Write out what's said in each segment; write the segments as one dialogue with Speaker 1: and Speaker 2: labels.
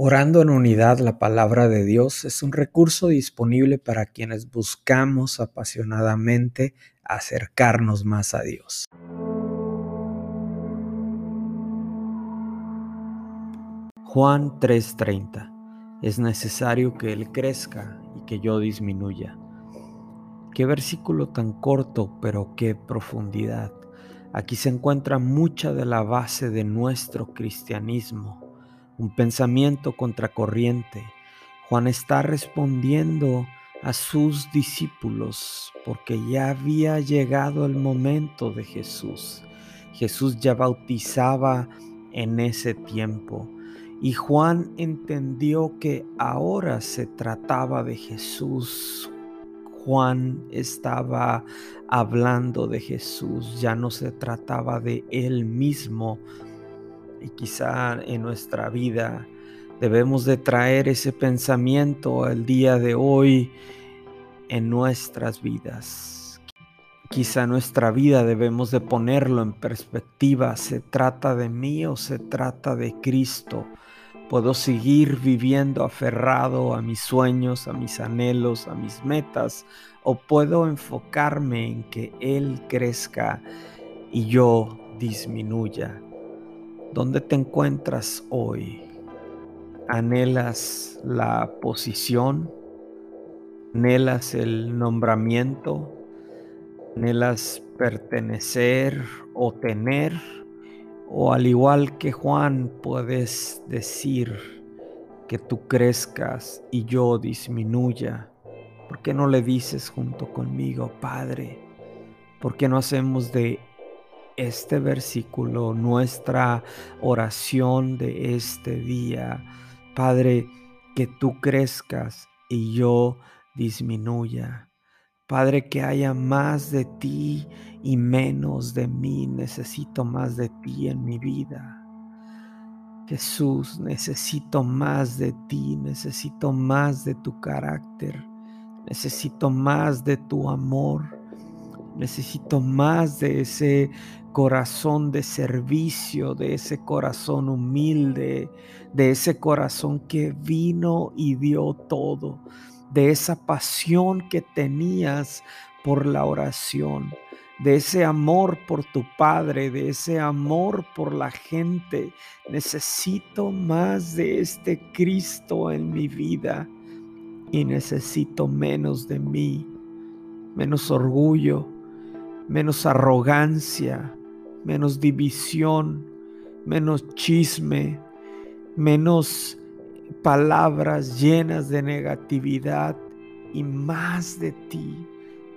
Speaker 1: Orando en unidad la palabra de Dios es un recurso disponible para quienes buscamos apasionadamente acercarnos más a Dios. Juan 3:30 Es necesario que Él crezca y que yo disminuya. Qué versículo tan corto, pero qué profundidad. Aquí se encuentra mucha de la base de nuestro cristianismo un pensamiento contracorriente. Juan está respondiendo a sus discípulos porque ya había llegado el momento de Jesús. Jesús ya bautizaba en ese tiempo y Juan entendió que ahora se trataba de Jesús. Juan estaba hablando de Jesús, ya no se trataba de él mismo, y quizá en nuestra vida debemos de traer ese pensamiento al día de hoy en nuestras vidas. Quizá nuestra vida debemos de ponerlo en perspectiva. ¿Se trata de mí o se trata de Cristo? ¿Puedo seguir viviendo aferrado a mis sueños, a mis anhelos, a mis metas? ¿O puedo enfocarme en que Él crezca y yo disminuya? ¿Dónde te encuentras hoy? ¿Anhelas la posición? ¿Anhelas el nombramiento? ¿Anhelas pertenecer o tener? ¿O al igual que Juan puedes decir que tú crezcas y yo disminuya? ¿Por qué no le dices junto conmigo, Padre? ¿Por qué no hacemos de este versículo, nuestra oración de este día. Padre, que tú crezcas y yo disminuya. Padre, que haya más de ti y menos de mí. Necesito más de ti en mi vida. Jesús, necesito más de ti, necesito más de tu carácter, necesito más de tu amor. Necesito más de ese corazón de servicio, de ese corazón humilde, de ese corazón que vino y dio todo, de esa pasión que tenías por la oración, de ese amor por tu Padre, de ese amor por la gente. Necesito más de este Cristo en mi vida y necesito menos de mí, menos orgullo, menos arrogancia, menos división, menos chisme, menos palabras llenas de negatividad y más de ti,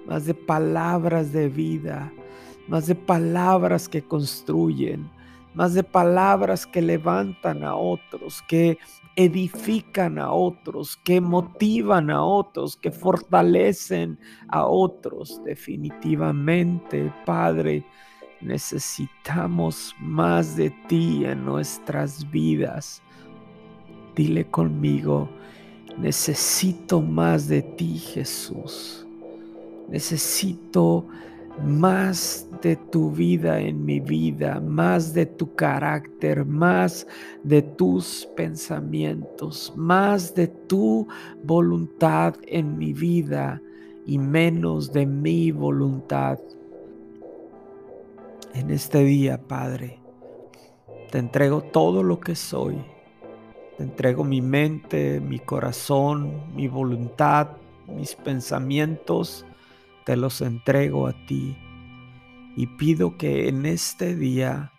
Speaker 1: más de palabras de vida, más de palabras que construyen, más de palabras que levantan a otros, que edifican a otros, que motivan a otros, que fortalecen a otros. Definitivamente, Padre, necesitamos más de ti en nuestras vidas. Dile conmigo, necesito más de ti, Jesús. Necesito más de tu vida en mi vida, más de tu carácter, más de tus pensamientos, más de tu voluntad en mi vida y menos de mi voluntad. En este día, Padre, te entrego todo lo que soy. Te entrego mi mente, mi corazón, mi voluntad, mis pensamientos te los entrego a ti y pido que en este día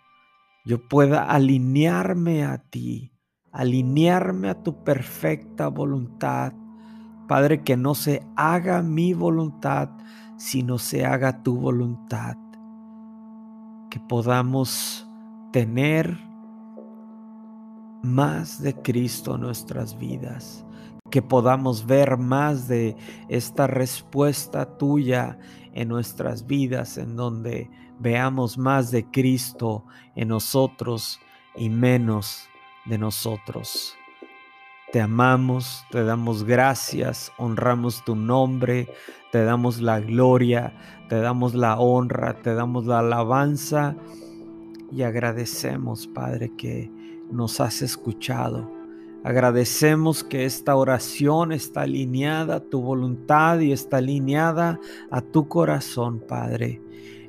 Speaker 1: yo pueda alinearme a ti, alinearme a tu perfecta voluntad. Padre, que no se haga mi voluntad, sino se haga tu voluntad. Que podamos tener más de Cristo en nuestras vidas que podamos ver más de esta respuesta tuya en nuestras vidas, en donde veamos más de Cristo en nosotros y menos de nosotros. Te amamos, te damos gracias, honramos tu nombre, te damos la gloria, te damos la honra, te damos la alabanza y agradecemos, Padre, que nos has escuchado Agradecemos que esta oración está alineada a tu voluntad y está alineada a tu corazón, Padre,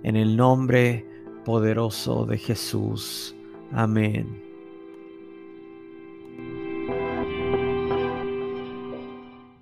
Speaker 1: en el nombre poderoso de Jesús. Amén.